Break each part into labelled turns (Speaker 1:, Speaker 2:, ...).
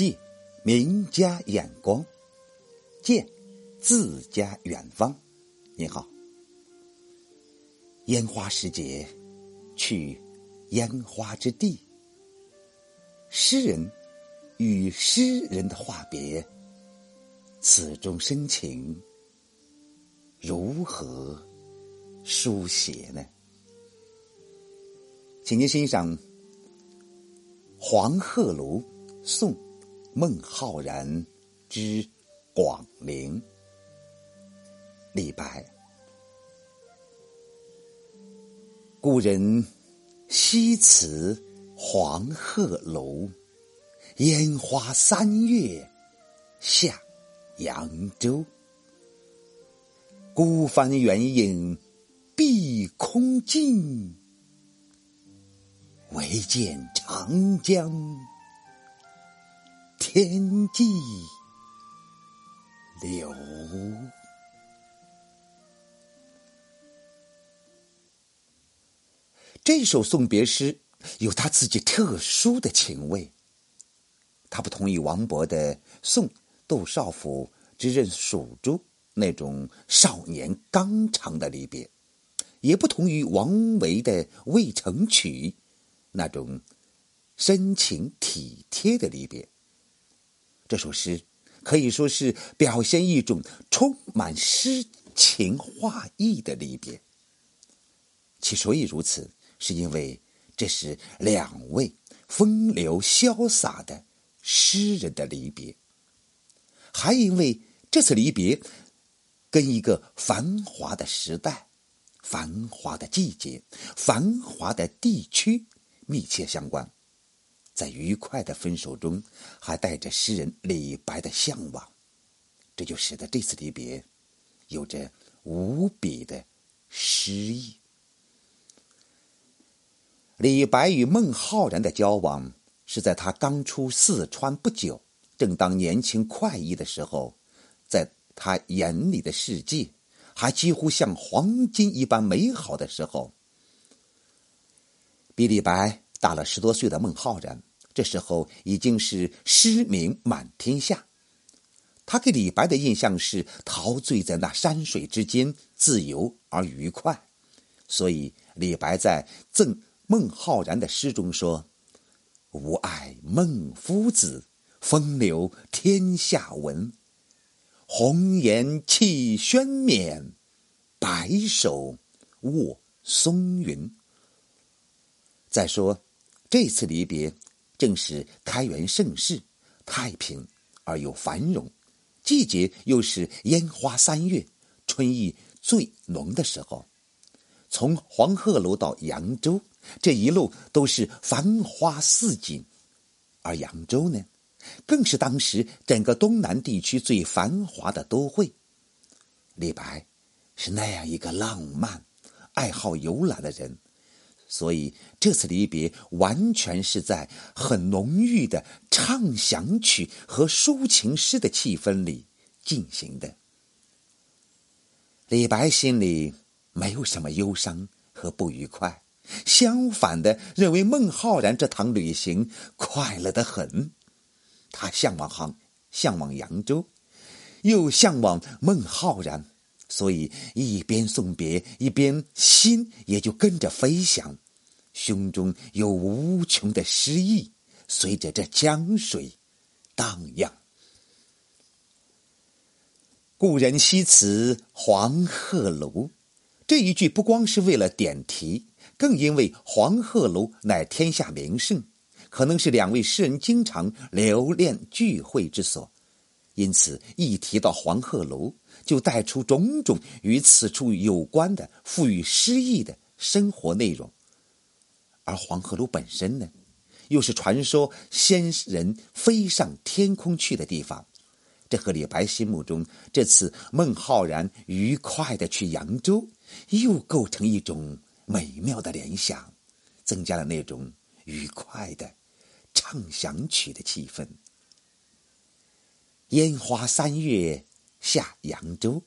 Speaker 1: 借名家眼光，见自家远方。你好，烟花时节，去烟花之地。诗人与诗人的话别，此中深情如何书写呢？请您欣赏《黄鹤楼送孟浩然之广陵》。李白，故人西辞黄鹤楼，烟花三月下扬州。孤帆远影碧空尽。唯见长江天际流。这首送别诗有他自己特殊的情味。它不同于王勃的《送杜少府之任蜀州》那种少年刚长的离别，也不同于王维的《渭城曲》。那种深情体贴的离别，这首诗可以说是表现一种充满诗情画意的离别。其所以如此，是因为这是两位风流潇洒的诗人的离别，还因为这次离别跟一个繁华的时代、繁华的季节、繁华的地区。密切相关，在愉快的分手中，还带着诗人李白的向往，这就使得这次离别有着无比的诗意。李白与孟浩然的交往是在他刚出四川不久，正当年轻快意的时候，在他眼里的世界还几乎像黄金一般美好的时候。比李白大了十多岁的孟浩然，这时候已经是诗名满天下。他给李白的印象是陶醉在那山水之间，自由而愉快。所以李白在赠孟浩然的诗中说：“吾爱孟夫子，风流天下闻。红颜弃轩冕，白首卧松云。”再说，这次离别正是开元盛世，太平而又繁荣，季节又是烟花三月，春意最浓的时候。从黄鹤楼到扬州，这一路都是繁花似锦，而扬州呢，更是当时整个东南地区最繁华的都会。李白是那样一个浪漫、爱好游览的人。所以这次离别完全是在很浓郁的唱响曲和抒情诗的气氛里进行的。李白心里没有什么忧伤和不愉快，相反的认为孟浩然这趟旅行快乐的很。他向往杭，向往扬州，又向往孟浩然。所以一边送别，一边心也就跟着飞翔，胸中有无穷的诗意，随着这江水荡漾。故人西辞黄鹤楼，这一句不光是为了点题，更因为黄鹤楼乃天下名胜，可能是两位诗人经常留恋聚会之所。因此，一提到黄鹤楼，就带出种种与此处有关的富予诗意的生活内容。而黄鹤楼本身呢，又是传说仙人飞上天空去的地方，这和李白心目中这次孟浩然愉快的去扬州，又构成一种美妙的联想，增加了那种愉快的畅想曲的气氛。烟花三月下扬州，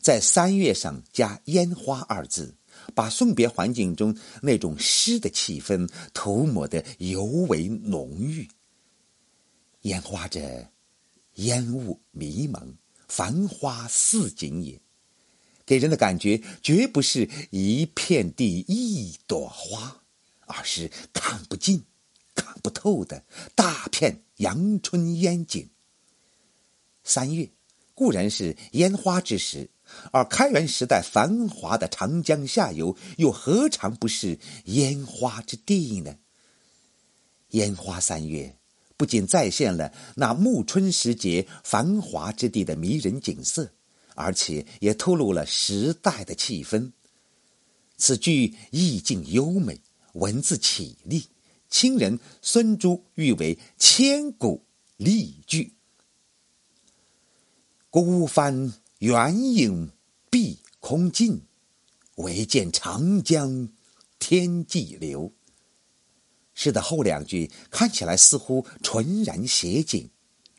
Speaker 1: 在“三月”上加“烟花”二字，把送别环境中那种诗的气氛涂抹得尤为浓郁。烟花着烟雾迷蒙，繁花似锦也，给人的感觉绝不是一片地一朵花，而是看不尽、看不透的大片阳春烟景。三月固然是烟花之时，而开元时代繁华的长江下游，又何尝不是烟花之地呢？烟花三月。不仅再现了那暮春时节繁华之地的迷人景色，而且也透露了时代的气氛。此句意境优美，文字绮丽，清人孙朱誉为千古丽句。孤帆远影碧空尽，唯见长江天际流。诗的后两句看起来似乎纯然写景，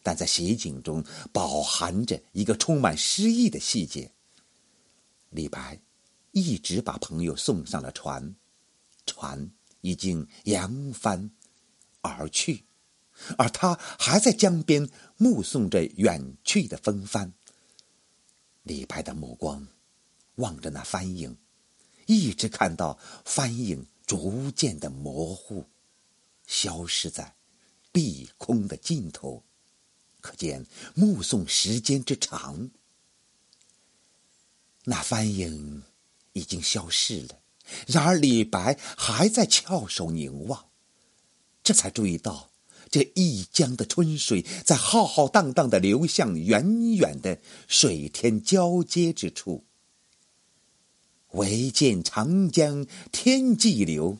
Speaker 1: 但在写景中饱含着一个充满诗意的细节。李白一直把朋友送上了船，船已经扬帆而去，而他还在江边目送着远去的风帆。李白的目光望着那帆影，一直看到帆影逐渐的模糊。消失在碧空的尽头，可见目送时间之长。那帆影已经消逝了，然而李白还在翘首凝望，这才注意到这一江的春水在浩浩荡荡的流向远远的水天交接之处。唯见长江天际流，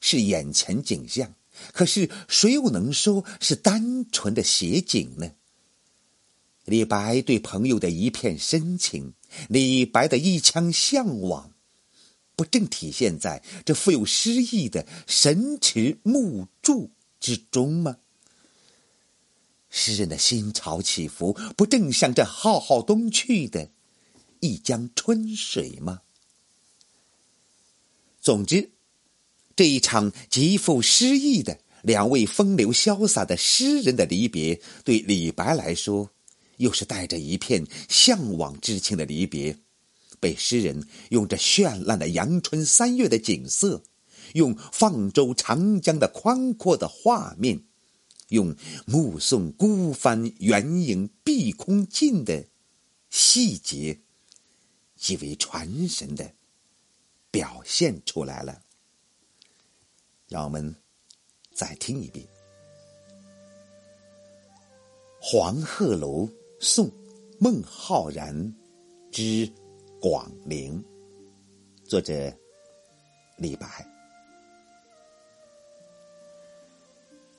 Speaker 1: 是眼前景象。可是，谁又能说是单纯的写景呢？李白对朋友的一片深情，李白的一腔向往，不正体现在这富有诗意的神驰木柱之中吗？诗人的心潮起伏，不正像这浩浩东去的一江春水吗？总之。这一场极富诗意的两位风流潇洒的诗人的离别，对李白来说，又是带着一片向往之情的离别。被诗人用这绚烂的阳春三月的景色，用放舟长江的宽阔的画面，用目送孤帆远影碧空尽的细节，极为传神的表现出来了。让我们再听一遍《黄鹤楼送孟浩然之广陵》，作者李白。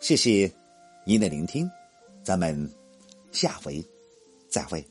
Speaker 1: 谢谢您的聆听，咱们下回再会。